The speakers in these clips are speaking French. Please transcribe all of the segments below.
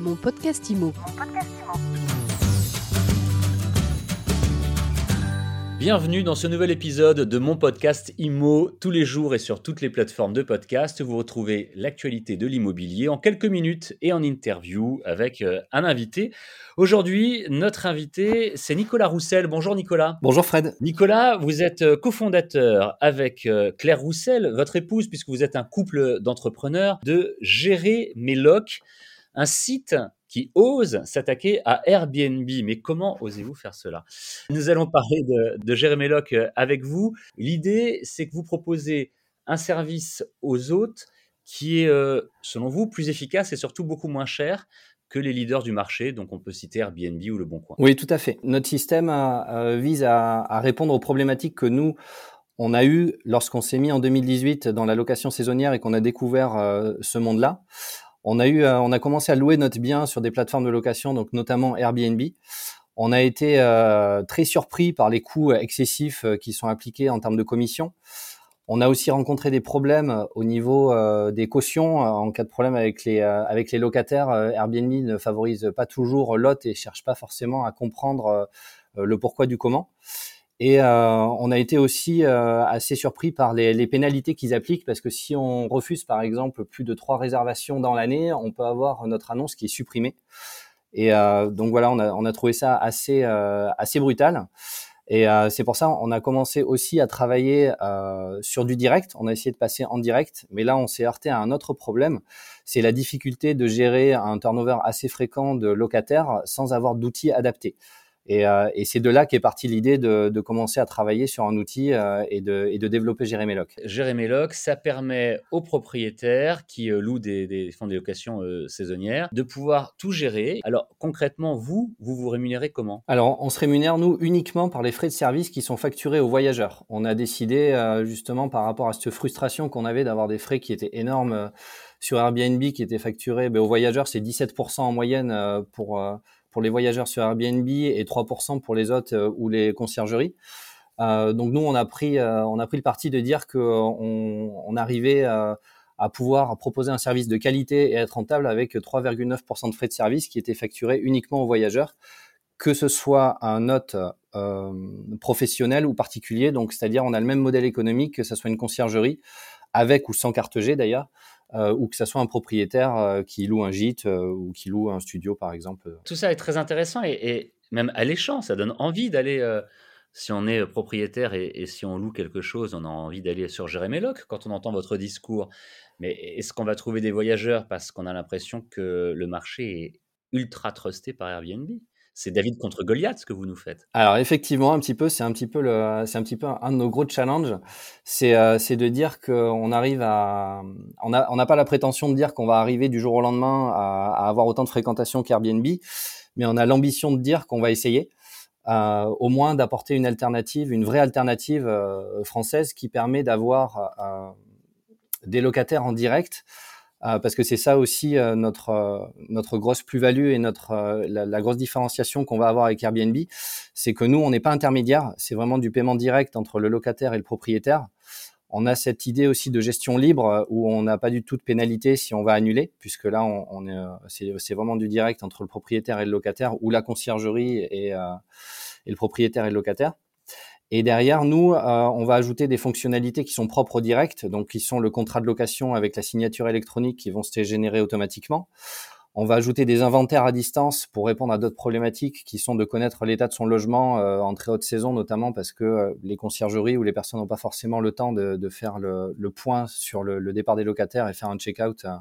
Mon podcast IMO. Bienvenue dans ce nouvel épisode de mon podcast IMO. Tous les jours et sur toutes les plateformes de podcast, vous retrouvez l'actualité de l'immobilier en quelques minutes et en interview avec euh, un invité. Aujourd'hui, notre invité, c'est Nicolas Roussel. Bonjour Nicolas. Bonjour Fred. Nicolas, vous êtes euh, cofondateur avec euh, Claire Roussel, votre épouse, puisque vous êtes un couple d'entrepreneurs, de Gérer Méloc, un site qui ose s'attaquer à Airbnb. Mais comment osez-vous faire cela? Nous allons parler de, de Jérémy Locke avec vous. L'idée, c'est que vous proposez un service aux hôtes qui est, euh, selon vous, plus efficace et surtout beaucoup moins cher que les leaders du marché, donc on peut citer Airbnb ou Le Bon Coin. Oui, tout à fait. Notre système euh, vise à, répondre aux problématiques que nous, on a eu lorsqu'on s'est mis en 2018 dans la location saisonnière et qu'on a découvert euh, ce monde-là. On a eu, euh, on a commencé à louer notre bien sur des plateformes de location, donc notamment Airbnb. On a été euh, très surpris par les coûts excessifs euh, qui sont appliqués en termes de commission. On a aussi rencontré des problèmes au niveau des cautions. En cas de problème avec les, avec les locataires, Airbnb ne favorise pas toujours l'hôte et cherche pas forcément à comprendre le pourquoi du comment. Et euh, on a été aussi euh, assez surpris par les, les pénalités qu'ils appliquent parce que si on refuse par exemple plus de trois réservations dans l'année, on peut avoir notre annonce qui est supprimée. Et euh, donc voilà, on a, on a, trouvé ça assez euh, assez brutal. Et euh, c'est pour ça on a commencé aussi à travailler sur du direct. On a essayé de passer en direct, mais là on s'est heurté à un autre problème. C'est la difficulté de gérer un turnover assez fréquent de locataires sans avoir d'outils adaptés. Et, euh, et c'est de là qu'est partie l'idée de, de, commencer à travailler sur un outil euh, et, de, et de développer Jéréméloc. Jéréméloc, ça permet aux propriétaires qui euh, louent des, des, fonds de location euh, saisonnières de pouvoir tout gérer. Alors concrètement, vous, vous vous rémunérez comment? Alors on se rémunère, nous, uniquement par les frais de service qui sont facturés aux voyageurs. On a décidé justement par rapport à cette frustration qu'on avait d'avoir des frais qui étaient énormes sur Airbnb, qui étaient facturés ben, aux voyageurs, c'est 17% en moyenne pour pour les voyageurs sur Airbnb et 3% pour les hôtes euh, ou les conciergeries. Euh, donc nous, on a pris, euh, on a pris le parti de dire qu'on on arrivait à pouvoir proposer un service de qualité et être rentable avec 3,9% de frais de service qui étaient facturés uniquement aux voyageurs, que ce soit un hôte professionnel ou particulier. Donc, c'est-à-dire, on a le même modèle économique, que ce soit une conciergerie, avec ou sans carte G d'ailleurs, euh, ou que ce soit un propriétaire euh, qui loue un gîte euh, ou qui loue un studio, par exemple. Tout ça est très intéressant et, et même alléchant. Ça donne envie d'aller. Si on est propriétaire et, et, si on loue quelque chose, on a envie d'aller sur Jérémy Locke quand on entend votre discours. Mais est-ce qu'on va trouver des voyageurs parce qu'on a l'impression que le marché est ultra trusté par Airbnb? C'est David contre Goliath ce que vous nous faites. Alors effectivement, un petit peu, c'est un petit peu le, c'est un petit peu un de nos gros challenges, c'est euh, c'est de dire qu'on arrive à, on a on n'a pas la prétention de dire qu'on va arriver du jour au lendemain à, avoir autant de fréquentation qu'Airbnb, mais on a l'ambition de dire qu'on va essayer. Euh, au moins d'apporter une alternative, une vraie alternative euh, française qui permet d'avoir des locataires en direct parce que c'est ça aussi euh, notre euh, notre grosse plus-value et notre la, la, grosse différenciation qu'on va avoir avec Airbnb, c'est que nous on n'est pas intermédiaire, c'est vraiment du paiement direct entre le locataire et le propriétaire. On a cette idée aussi de gestion libre où on n'a pas du tout de pénalité si on va annuler, puisque là on, on est c'est vraiment du direct entre le propriétaire et le locataire ou la conciergerie et, et le propriétaire et le locataire. Et derrière, nous, euh, on va ajouter des fonctionnalités qui sont propres au direct, donc qui sont le contrat de location avec la signature électronique qui vont se générer automatiquement. On va ajouter des inventaires à distance pour répondre à d'autres problématiques qui sont de connaître l'état de son logement euh, en très haute saison, notamment parce que euh, les conciergeries ou les personnes n'ont pas forcément le temps de, de faire le, le, point sur le, le, départ des locataires et faire un check-out euh,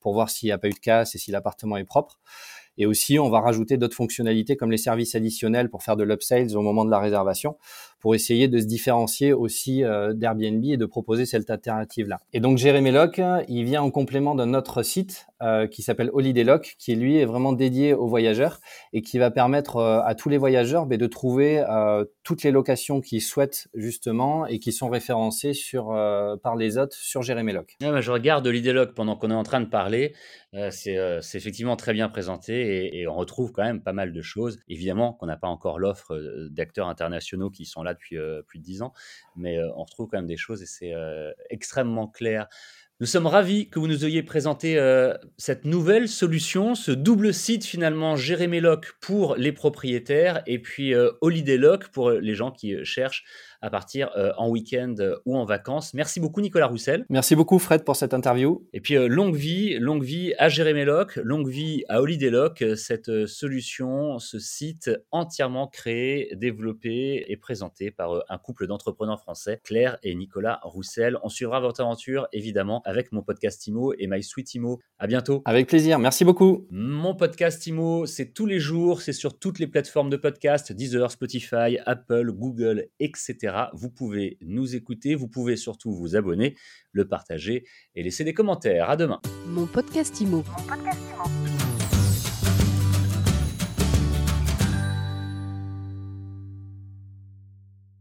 pour voir s'il n'y a pas eu de casse et si l'appartement est propre. Et aussi, on va rajouter d'autres fonctionnalités comme les services additionnels pour faire de l'upsales au moment de la réservation, pour essayer de se différencier aussi euh, d'Airbnb et de proposer cette alternative-là. Et donc, Jérémy Lock, il vient en complément d'un autre site euh, qui s'appelle Holiday Lock, qui lui est vraiment dédié aux voyageurs et qui va permettre euh, à tous les voyageurs mais, de trouver toutes les locations qu'ils souhaitent justement et qui sont référencées sur, par les hôtes sur Jérémy Lock. Ah, je regarde Holiday Lock pendant qu'on est en train de parler. C'est effectivement très bien présenté et, on retrouve quand même pas mal de choses. Évidemment qu'on n'a pas encore l'offre euh, d'acteurs internationaux qui sont là depuis euh, plus de dix ans, mais euh, on retrouve quand même des choses et c'est extrêmement clair. Nous sommes ravis que vous nous ayez présenté cette nouvelle solution, ce double site finalement Jéréméloc pour les propriétaires et puis euh, Holiday Lock pour les gens qui cherchent à partir euh, en week-end euh, ou en vacances. Merci beaucoup Nicolas Roussel. Merci beaucoup Fred pour cette interview. Et puis euh, longue vie, longue vie à Jérémy Lock, longue vie à Holiday Lock, cette solution, ce site entièrement créé, développé et présenté par un couple d'entrepreneurs français, Claire et Nicolas Roussel. On suivra votre aventure évidemment avec mon podcast Imo et My Sweet Imo. À bientôt. Avec plaisir. Merci beaucoup. Mon podcast Imo, c'est tous les jours, c'est sur toutes les plateformes de podcast, Deezer, Spotify, Apple, Google, etc. Vous pouvez nous écouter, vous pouvez surtout vous abonner, le partager et laisser des commentaires. À demain. Mon podcast Imo. Mon podcast Imo.